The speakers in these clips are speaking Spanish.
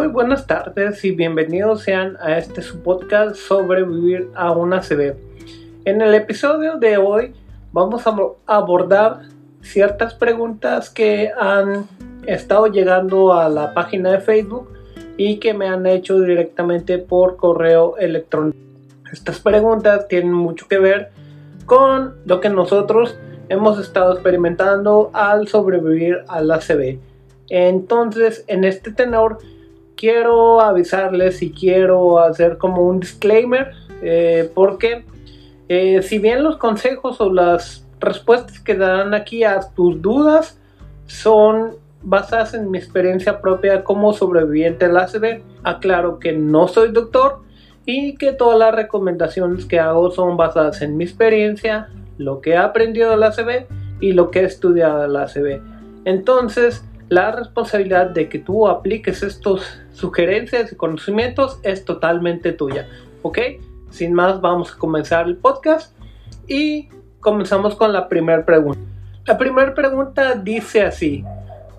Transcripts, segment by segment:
Muy buenas tardes y bienvenidos sean a este su podcast Sobrevivir a una ACV. En el episodio de hoy vamos a abordar ciertas preguntas que han estado llegando a la página de Facebook y que me han hecho directamente por correo electrónico. Estas preguntas tienen mucho que ver con lo que nosotros hemos estado experimentando al sobrevivir al ACV. Entonces, en este tenor, quiero avisarles y quiero hacer como un disclaimer, eh, porque eh, si bien los consejos o las respuestas que darán aquí a tus dudas son basadas en mi experiencia propia como sobreviviente del ACV, aclaro que no soy doctor y que todas las recomendaciones que hago son basadas en mi experiencia, lo que he aprendido del ACV y lo que he estudiado del ACV. Entonces, la responsabilidad de que tú apliques estos sugerencias y conocimientos es totalmente tuya. ¿Ok? Sin más, vamos a comenzar el podcast y comenzamos con la primera pregunta. La primera pregunta dice así.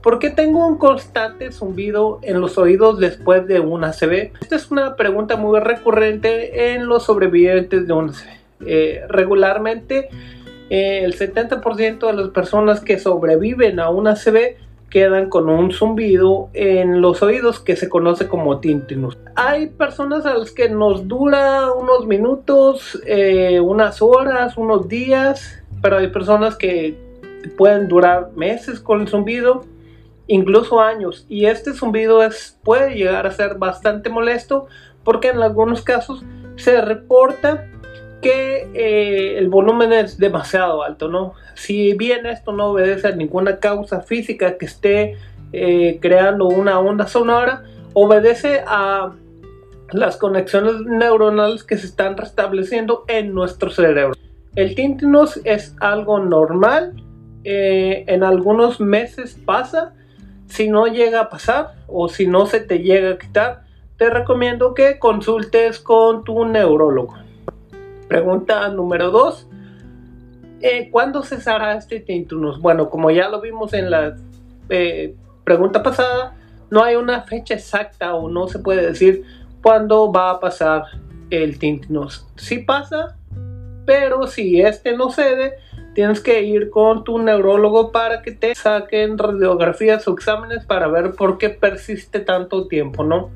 ¿Por qué tengo un constante zumbido en los oídos después de un ACV? Esta es una pregunta muy recurrente en los sobrevivientes de un ACV. Eh, regularmente, eh, el 70% de las personas que sobreviven a un ACV quedan con un zumbido en los oídos que se conoce como tintinus. Hay personas a las que nos dura unos minutos, eh, unas horas, unos días, pero hay personas que pueden durar meses con el zumbido incluso años. Y este zumbido es, puede llegar a ser bastante molesto porque en algunos casos se reporta que eh, el volumen es demasiado alto, ¿no? Si bien esto no obedece a ninguna causa física que esté eh, creando una onda sonora, obedece a las conexiones neuronales que se están restableciendo en nuestro cerebro. El tinnitus es algo normal, eh, en algunos meses pasa, si no llega a pasar o si no se te llega a quitar, te recomiendo que consultes con tu neurólogo. Pregunta número 2. Eh, ¿Cuándo cesará este tinnitus? Bueno, como ya lo vimos en la eh, pregunta pasada, no hay una fecha exacta o no se puede decir cuándo va a pasar el tinnitus. Sí pasa, pero si este no cede, tienes que ir con tu neurólogo para que te saquen radiografías o exámenes para ver por qué persiste tanto tiempo, ¿no?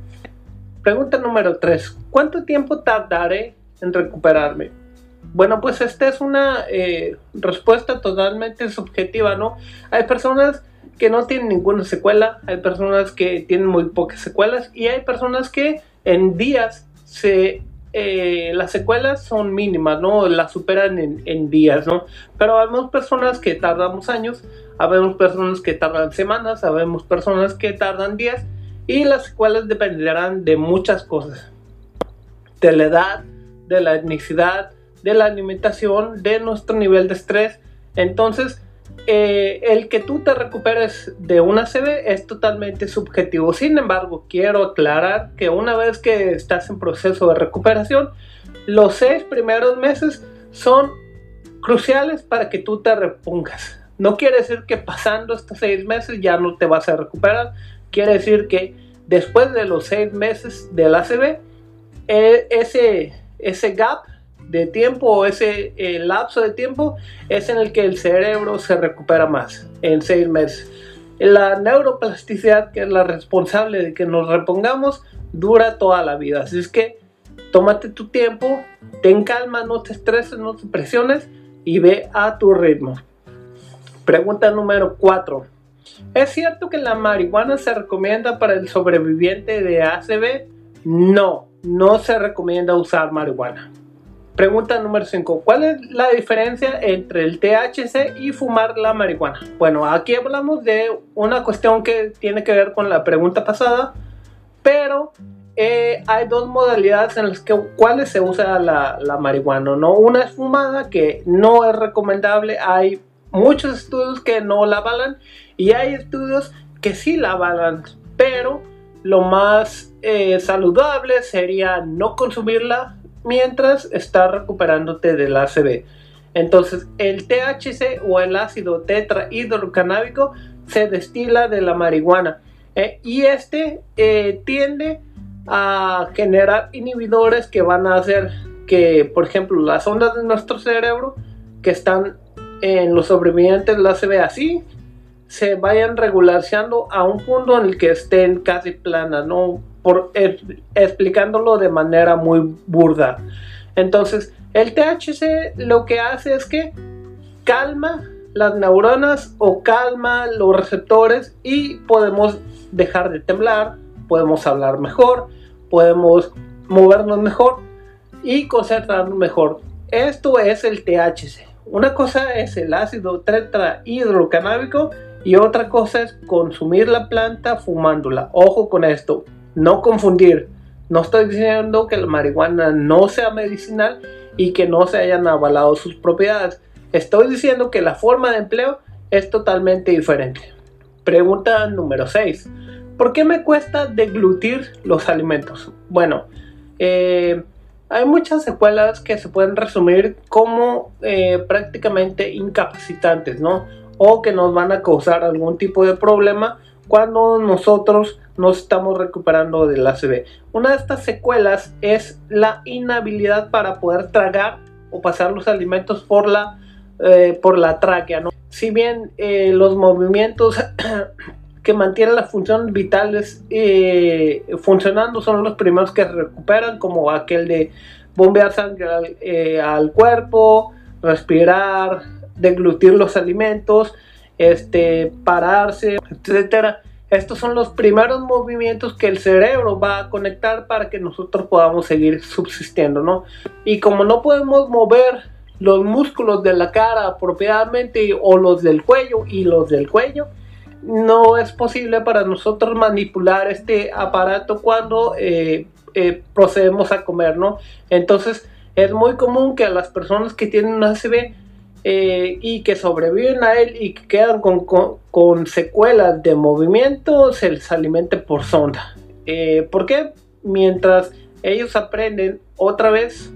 Pregunta número 3. ¿Cuánto tiempo tardaré en recuperarme? Bueno, pues esta es una eh, respuesta totalmente subjetiva, ¿no? Hay personas que no tienen ninguna secuela, hay personas que tienen muy pocas secuelas y hay personas que en días se eh, las secuelas son mínimas, ¿no? Las superan en, días, ¿no? Pero habemos personas que tardamos años, habemos personas que tardan semanas, habemos personas que tardan días y las secuelas dependerán de muchas cosas. De la edad, de la etnicidad, de la alimentación, de nuestro nivel de estrés. Entonces, eh, el que tú te recuperes de una CB es totalmente subjetivo. Sin embargo, quiero aclarar que una vez que estás en proceso de recuperación, los seis primeros meses son cruciales para que tú te repongas. No quiere decir que pasando estos seis meses ya no te vas a recuperar. Quiere decir que después de los seis meses del ACV, eh, ese, ese gap de tiempo o ese eh, lapso de tiempo es en el que el cerebro se recupera más, en seis meses. La neuroplasticidad, que es la responsable de que nos repongamos, dura toda la vida. Así es que tómate tu tiempo, ten calma, no te estreses, no te presiones y ve a tu ritmo. Pregunta número 4. ¿Es cierto que la marihuana se recomienda para el sobreviviente de ACV? No, no se recomienda usar marihuana. Pregunta número 5. ¿Cuál es la diferencia entre el THC y fumar la marihuana? Bueno, aquí hablamos de una cuestión que tiene que ver con la pregunta pasada, pero eh, hay dos modalidades en las que, cuales se usa la, marihuana. ¿no? Una es fumada, que no es recomendable. Hay muchos estudios que no la avalan y hay estudios que sí la avalan, pero lo más eh, saludable sería no consumirla mientras estás recuperándote del ACV. Entonces, el THC o el ácido tetrahidrocanábico se destila de la marihuana Eh, y este eh, tiende a generar inhibidores que van a hacer que, por ejemplo, las ondas de nuestro cerebro que están en los sobrevivientes de la ACV así se vayan regularizando a un punto en el que estén casi planas, ¿no? Por, explicándolo de manera muy burda. Entonces, el THC lo que hace es que calma las neuronas o calma los receptores y podemos dejar de temblar, podemos hablar mejor, podemos movernos mejor y concentrarnos mejor. Esto es el THC. Una cosa es el ácido tetrahidrocanábico y otra cosa es consumir la planta fumándola. Ojo con esto, no confundir. No estoy diciendo que la marihuana no sea medicinal y que no se hayan avalado sus propiedades. Estoy diciendo que la forma de empleo es totalmente diferente. Pregunta número 6. ¿Por qué me cuesta deglutir los alimentos? Bueno, eh, hay muchas secuelas que se pueden resumir como eh, prácticamente incapacitantes, ¿no? O que nos van a causar algún tipo de problema cuando nosotros nos estamos recuperando del ACV. Una de estas secuelas es la inhabilidad para poder tragar o pasar los alimentos por la, eh, por la tráquea. Si bien eh, los movimientos que mantienen las funciones vitales eh, funcionando son los primeros que se recuperan, como aquel de bombear sangre al cuerpo, respirar, deglutir los alimentos, este, pararse, etcétera. Estos son los primeros movimientos que el cerebro va a conectar para que nosotros podamos seguir subsistiendo, ¿no? Y como no podemos mover los músculos de la cara apropiadamente o los del cuello y los del cuello, no es posible para nosotros manipular este aparato cuando eh, eh, procedemos a comer, ¿no? Entonces es muy común que a las personas que tienen una ACV eh, y que sobreviven a él y que quedan con, secuelas de movimiento, se les alimente por sonda. Eh, ¿Por qué? Mientras ellos aprenden otra vez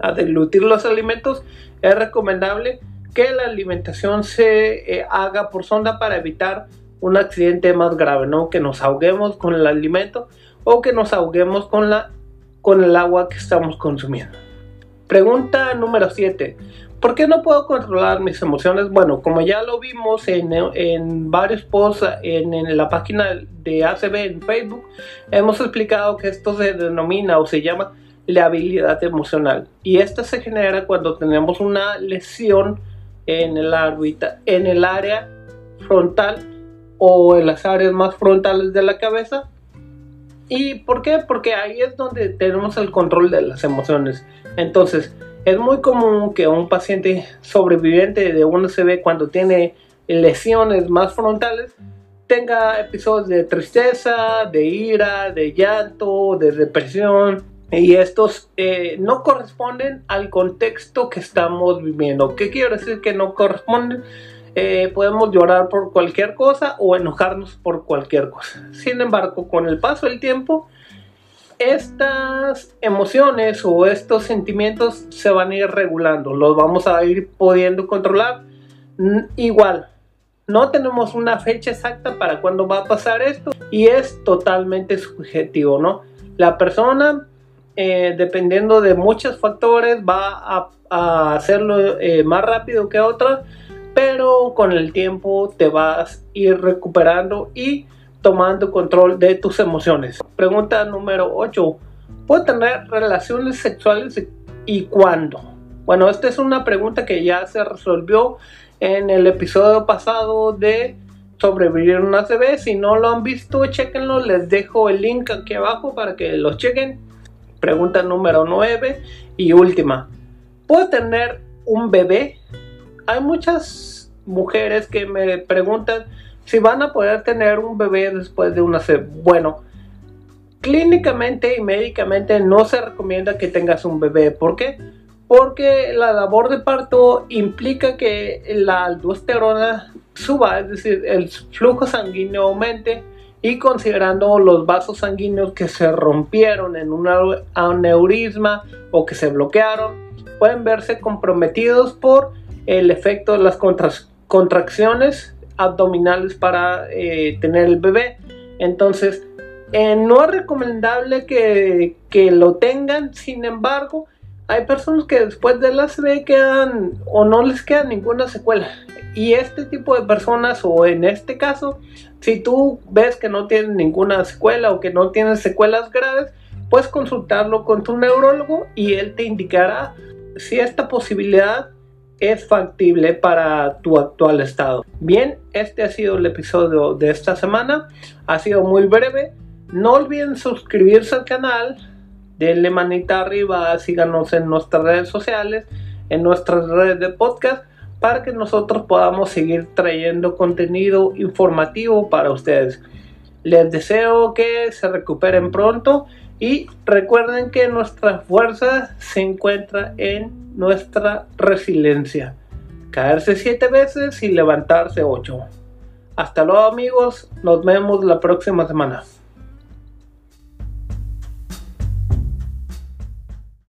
a deglutir los alimentos, es recomendable que la alimentación se eh, haga por sonda para evitar un accidente más grave, ¿no? Que nos ahoguemos con el alimento o que nos ahoguemos con, la, con el agua que estamos consumiendo. Pregunta número 7. ¿Por qué no puedo controlar mis emociones? Bueno, como ya lo vimos en, varios posts en, la página de ACB en Facebook, hemos explicado que esto se denomina o se llama la habilidad emocional. Y esta se genera cuando tenemos una lesión en el, en el área frontal o en las áreas más frontales de la cabeza. ¿Y por qué? Porque ahí es donde tenemos el control de las emociones. Entonces, es muy común que un paciente sobreviviente de un ACV cuando tiene lesiones más frontales tenga episodios de tristeza, de ira, de llanto, de depresión y estos eh, no corresponden al contexto que estamos viviendo. ¿Qué quiero decir que no corresponden? Eh, podemos llorar por cualquier cosa o enojarnos por cualquier cosa. Sin embargo, con el paso del tiempo, estas emociones o estos sentimientos se van a ir regulando, los vamos a ir pudiendo controlar. Igual, no tenemos una fecha exacta para cuándo va a pasar esto y es totalmente subjetivo, ¿no? La persona, eh, dependiendo de muchos factores, va a, hacerlo eh, más rápido que otra, pero con el tiempo te vas a ir recuperando y tomando control de tus emociones. Pregunta número 8. ¿Puedo tener relaciones sexuales y cuándo? Bueno, esta es una pregunta que ya se resolvió en el episodio pasado de sobrevivir una CB. Si no lo han visto, chequenlo. Les dejo el link aquí abajo para que lo chequen. Pregunta número 9 y última. ¿Puedo tener un bebé? Hay muchas mujeres que me preguntan si van a poder tener un bebé después de una Bueno, clínicamente y médicamente no se recomienda que tengas un bebé. ¿Por qué? Porque la labor de parto implica que la aldosterona suba, es decir, el flujo sanguíneo aumente y considerando los vasos sanguíneos que se rompieron en un aneurisma o que se bloquearon, pueden verse comprometidos por el efecto de las contracciones abdominales para eh, tener el bebé. Entonces, eh, no es recomendable que, que, lo tengan, sin embargo, hay personas que después de la CB quedan o no les queda ninguna secuela. Y este tipo de personas, o en este caso, si tú ves que no tienes ninguna secuela o que no tienes secuelas graves, puedes consultarlo con tu neurólogo y él te indicará si esta posibilidad es factible para tu actual estado. Bien, este ha sido el episodio de esta semana. Ha sido muy breve. No olviden suscribirse al canal, denle manita arriba, síganos en nuestras redes sociales, en nuestras redes de podcast, para que nosotros podamos seguir trayendo contenido informativo para ustedes. Les deseo que se recuperen pronto y recuerden que nuestra fuerza se encuentra en nuestra resiliencia. Caerse siete veces y levantarse ocho. Hasta luego amigos, nos vemos la próxima semana.